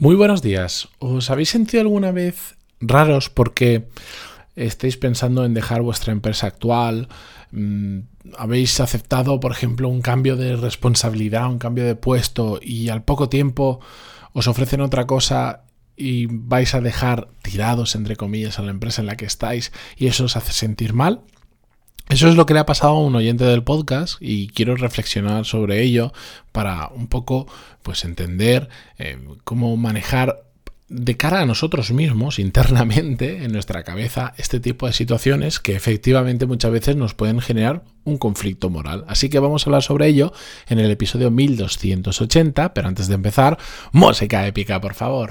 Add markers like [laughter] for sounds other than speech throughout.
Muy buenos días. ¿Os habéis sentido alguna vez raros porque estáis pensando en dejar vuestra empresa actual? Mm, ¿Habéis aceptado, por ejemplo, un cambio de responsabilidad, un cambio de puesto y al poco tiempo os ofrecen otra cosa y vais a dejar tirados, entre comillas, a la empresa en la que estáis y eso os hace sentir mal? Eso es lo que le ha pasado a un oyente del podcast y quiero reflexionar sobre ello para un poco pues entender eh, cómo manejar de cara a nosotros mismos [laughs] internamente en nuestra cabeza este tipo de situaciones que efectivamente muchas veces nos pueden generar un conflicto moral. Así que vamos a hablar sobre ello en el episodio 1280, pero antes de empezar, música épica, por favor.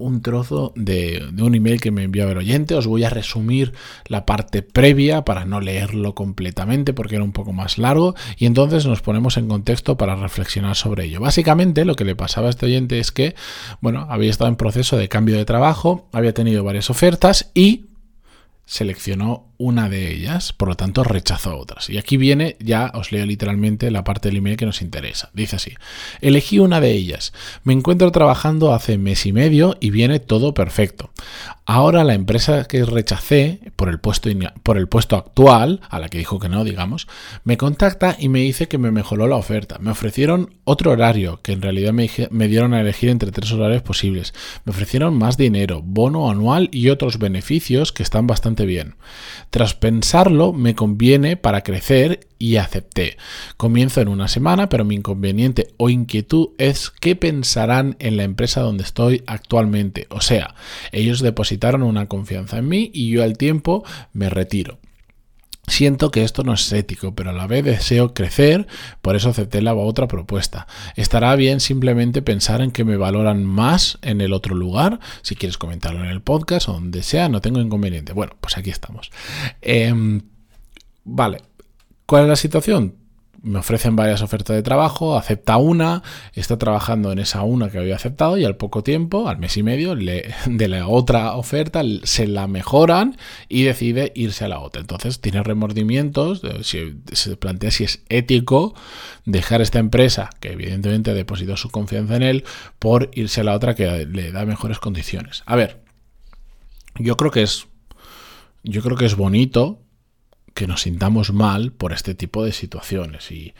un trozo de, un email que me envió el oyente. Os voy a resumir la parte previa para no leerlo completamente porque era un poco más largo y entonces nos ponemos en contexto para reflexionar sobre ello. Básicamente lo que le pasaba a este oyente es que, bueno, había estado en proceso de cambio de trabajo, había tenido varias ofertas y seleccionó una de ellas, por lo tanto rechazó otras. Y aquí viene, ya os leo literalmente la parte del email que nos interesa. Dice así, elegí una de ellas. Me encuentro trabajando hace mes y medio y viene todo perfecto. Ahora la empresa que rechacé por el puesto, por el puesto actual, a la que dijo que no, digamos, me contacta y me dice que me mejoró la oferta. Me ofrecieron otro horario, que en realidad me, me dieron a elegir entre tres horarios posibles. Me ofrecieron más dinero, bono anual y otros beneficios que están bastante bien. Tras pensarlo, me conviene para crecer y acepté. Comienzo en una semana, pero mi inconveniente o inquietud es qué pensarán en la empresa donde estoy actualmente. O sea, ellos depositaron una confianza en mí y yo al tiempo me retiro. Siento que esto no es ético, pero a la vez deseo crecer, por eso acepté la otra propuesta. Estará bien simplemente pensar en que me valoran más en el otro lugar. Si quieres comentarlo en el podcast o donde sea, no tengo inconveniente. Bueno, pues aquí estamos. Em, vale, ¿cuál es la situación? me ofrecen varias ofertas de trabajo, acepta una, está trabajando en esa una que había aceptado y al poco tiempo, al mes y medio, [laughs] de la otra oferta se la mejoran y decide irse a la otra. Entonces tiene remordimientos, se plantea si es ético dejar esta empresa, que evidentemente ha depositado su confianza en él, por irse a la otra que le da mejores condiciones. A ver, yo creo que es, yo creo que es bonito que nos sintamos mal por este tipo de situaciones y,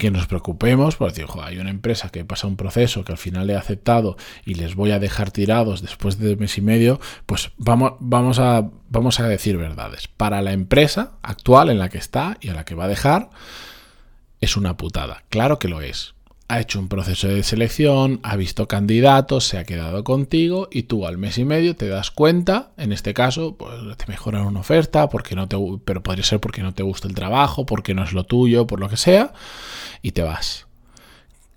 que nos preocupemos por decir, hay una empresa que pasa un proceso que al final he aceptado y les voy a dejar tirados después de mes y medio, pues vamos, vamos, a, vamos a decir verdades. Para la empresa actual en la que está y a la que va a dejar, es una putada. Claro que lo es ha hecho un proceso de selección, ha visto candidatos, se ha quedado contigo y tú al mes y medio te das cuenta, en este caso, pues te mejoran una oferta, porque no te, pero podría ser porque no te gusta el trabajo, porque no es lo tuyo, por lo que sea, y te vas.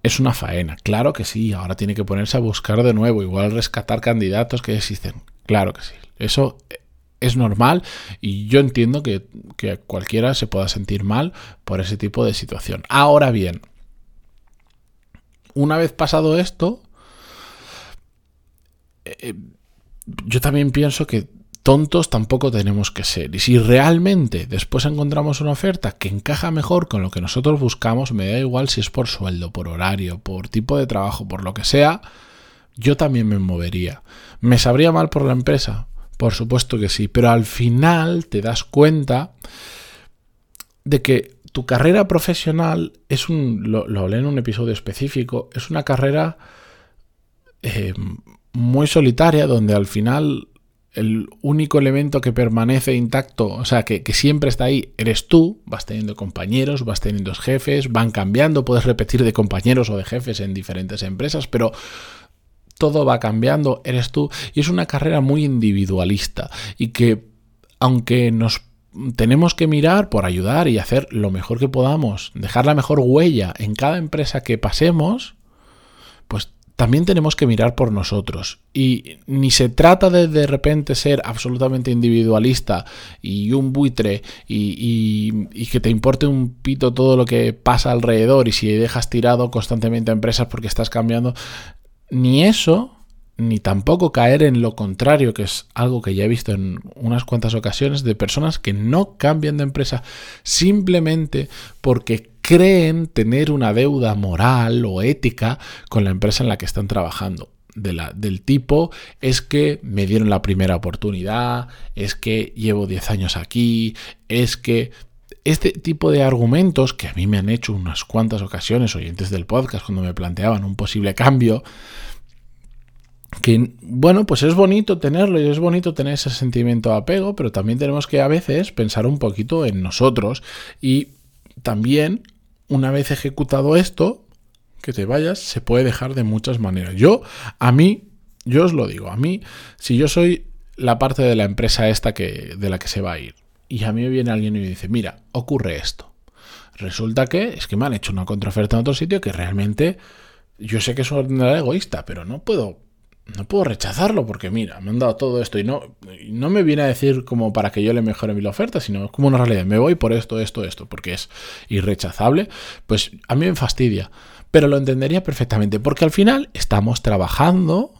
Es una faena, claro que sí, ahora tiene que ponerse a buscar de nuevo, igual rescatar candidatos que existen, claro que sí. Eso es normal y yo entiendo que, que cualquiera se pueda sentir mal por ese tipo de situación. Ahora bien, una vez pasado esto, eh, yo también pienso que tontos tampoco tenemos que ser. Y si realmente después encontramos una oferta que encaja mejor con lo que nosotros buscamos, me da igual si es por sueldo, por horario, por tipo de trabajo, por lo que sea, yo también me movería. ¿Me sabría mal por la empresa? Por supuesto que sí, pero al final te das cuenta de que tu carrera profesional es un, lo, hablé en un episodio específico, es una carrera eh, muy solitaria donde al final el único elemento que permanece intacto, o sea, que, que, siempre está ahí, eres tú, vas teniendo compañeros, vas teniendo jefes, van cambiando, puedes repetir de compañeros o de jefes en diferentes empresas, pero todo va cambiando, eres tú, y es una carrera muy individualista y que aunque nos tenemos que mirar por ayudar y hacer lo mejor que podamos, dejar la mejor huella en cada empresa que pasemos, pues también tenemos que mirar por nosotros. Y ni se trata de de repente ser absolutamente individualista y un buitre y, y, que te importe un pito todo lo que pasa alrededor y si dejas tirado constantemente a empresas porque estás cambiando. Ni eso, ni tampoco caer en lo contrario, que es algo que ya he visto en unas cuantas ocasiones de personas que no cambian de empresa simplemente porque creen tener una deuda moral o ética con la empresa en la que están trabajando. Del tipo es que me dieron la primera oportunidad, es que llevo 10 años aquí, es que este tipo de argumentos que a mí me han hecho unas cuantas ocasiones oyentes del podcast cuando me planteaban un posible cambio, que bueno, pues es bonito tenerlo y es bonito tener ese sentimiento de apego, pero también tenemos que a veces pensar un poquito en nosotros y también una vez ejecutado esto, que te vayas, se puede dejar de muchas maneras. Yo, a mí, yo os lo digo, a mí, si yo soy la parte de la empresa esta que, de la que se va a ir, y a mí me viene alguien y me dice, mira, ocurre esto. Resulta que es que me han hecho una contraoferta en otro sitio que realmente yo sé que es una egoísta, pero no puedo no puedo rechazarlo porque mira, me han dado todo esto y no, no me viene a decir como para que yo le mejore mi oferta, sino como una realidad. Me voy por esto, esto, esto, porque es irrechazable. Pues a mí me fastidia, pero lo entendería perfectamente porque al final estamos trabajando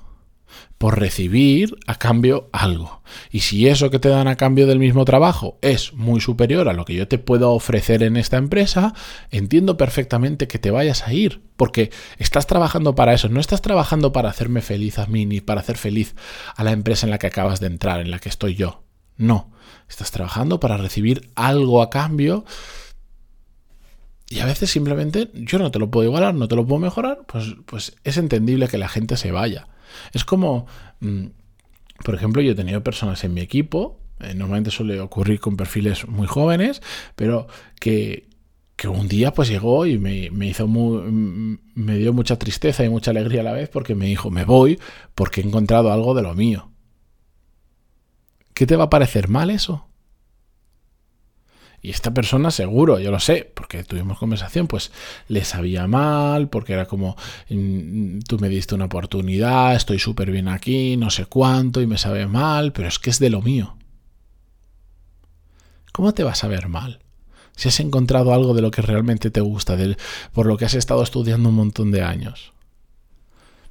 por recibir a cambio algo. Y si eso que te dan a cambio del mismo trabajo es muy superior a lo que yo te puedo ofrecer en esta empresa, entiendo perfectamente que te vayas a ir, porque estás trabajando para eso, no estás trabajando para hacerme feliz a mí ni para hacer feliz a la empresa en la que acabas de entrar, en la que estoy yo. No, estás trabajando para recibir algo a cambio y a veces simplemente yo no te lo puedo igualar, no te lo puedo mejorar, pues, pues es entendible que la gente se vaya. Es como, mm, por ejemplo, yo he tenido personas en mi equipo, eh, normalmente suele ocurrir con perfiles muy jóvenes, pero que, que un día pues llegó y me, me, hizo muy, mm, me dio mucha tristeza y mucha alegría a la vez porque me dijo, me voy porque he encontrado algo de lo mío. ¿Qué te va a parecer mal eso? Y esta persona seguro, yo lo sé, porque tuvimos conversación, pues le sabía mal, porque era como, mm, tú me diste una oportunidad, estoy súper bien aquí, no sé cuánto, y me sabe mal, pero es que es de lo mío. ¿Cómo te vas a ver mal? Si has encontrado algo de lo que realmente te gusta, por lo que has estado estudiando un montón de años.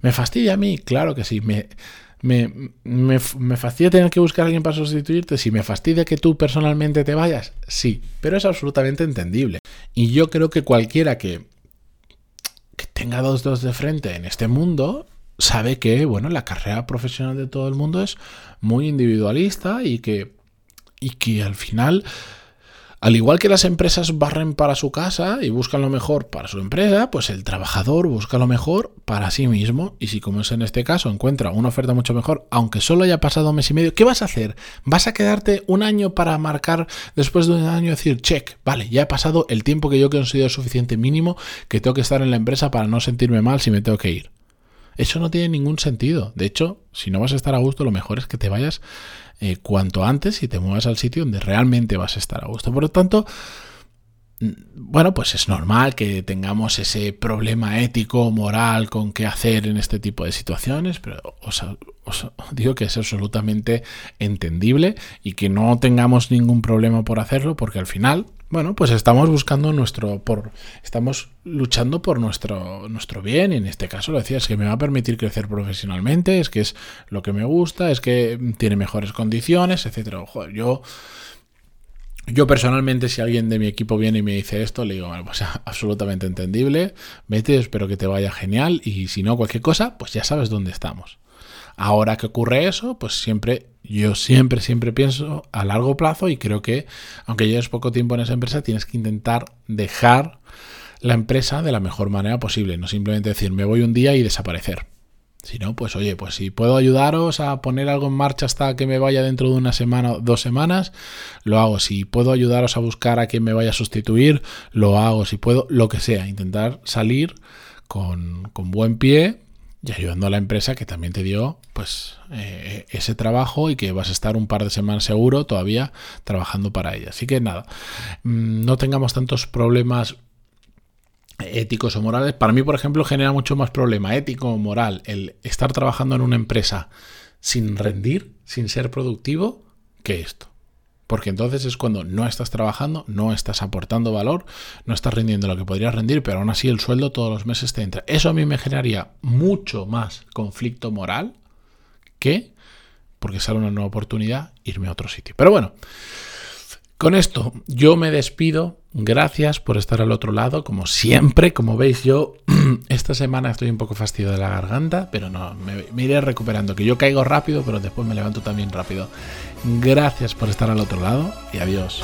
¿Me fastidia a mí? Claro que sí. Me, me, me, fastidia tener que buscar a alguien para sustituirte. Si me fastidia que tú personalmente te vayas, sí, pero es absolutamente entendible. Y yo creo que cualquiera que, que tenga dos dedos de frente en este mundo sabe que, bueno, la carrera profesional de todo el mundo es muy individualista y que, y que al final al igual que las empresas barren para su casa y buscan lo mejor para su empresa, pues el trabajador busca lo mejor para sí mismo. Y si, como es en este caso, encuentra una oferta mucho mejor, aunque solo haya pasado un mes y medio, ¿qué vas a hacer? ¿Vas a quedarte un año para marcar después de un año decir, check, vale, ya he pasado el tiempo que yo considero suficiente mínimo que tengo que estar en la empresa para no sentirme mal si me tengo que ir? Eso no tiene ningún sentido. De hecho, si no vas a estar a gusto, lo mejor es que te vayas eh, cuanto antes y te muevas al sitio donde realmente vas a estar a gusto. Por lo tanto, mm, bueno, pues es normal que tengamos ese problema ético, moral con qué hacer en este tipo de situaciones, pero os, digo que es absolutamente entendible y que no tengamos ningún problema por hacerlo porque al final bueno, pues estamos buscando nuestro, por, estamos luchando por nuestro, nuestro bien, y en este caso lo decía, es que me va a permitir crecer profesionalmente, es que es lo que me gusta, es que tiene mejores condiciones, etcétera. yo, yo personalmente, si alguien de mi equipo viene y me dice esto, le digo, bueno, pues [laughs] absolutamente entendible, vete, espero que te vaya genial, y si no, cualquier cosa, pues ya sabes dónde estamos. Ahora que ocurre eso, pues siempre, yo siempre, siempre pienso a largo plazo y creo que, aunque lleves poco tiempo en esa empresa, tienes que intentar dejar la empresa de la mejor manera posible. No simplemente decir, me voy un día y desaparecer. Si no, pues oye, pues si puedo ayudaros a poner algo en marcha hasta que me vaya dentro de una semana o dos semanas, lo hago. Si puedo ayudaros a buscar a quien me vaya a sustituir, lo hago. Si puedo, lo que sea, intentar salir con, con buen pie y ayudando a la empresa que también te dio pues eh, ese trabajo y que vas a estar un par de semanas seguro todavía trabajando para ella. Así que nada, mm, no tengamos tantos problemas éticos o morales, para mí, por ejemplo, genera mucho más problema ético o moral el estar trabajando en una empresa sin rendir, sin ser productivo, que esto. Porque entonces es cuando no estás trabajando, no estás aportando valor, no estás rindiendo lo que podrías rendir, pero aún así el sueldo todos los meses te entra. Eso a mí me generaría mucho más conflicto moral que, porque sale una nueva oportunidad, irme a otro sitio. Pero bueno, con esto yo me despido. Gracias por estar al otro lado. Como siempre, como veis, yo [clears throat] esta semana estoy un poco fastidio de la garganta, pero no, me, me, iré recuperando. Que yo caigo rápido, pero después me levanto también rápido. Gracias por estar al otro lado y adiós.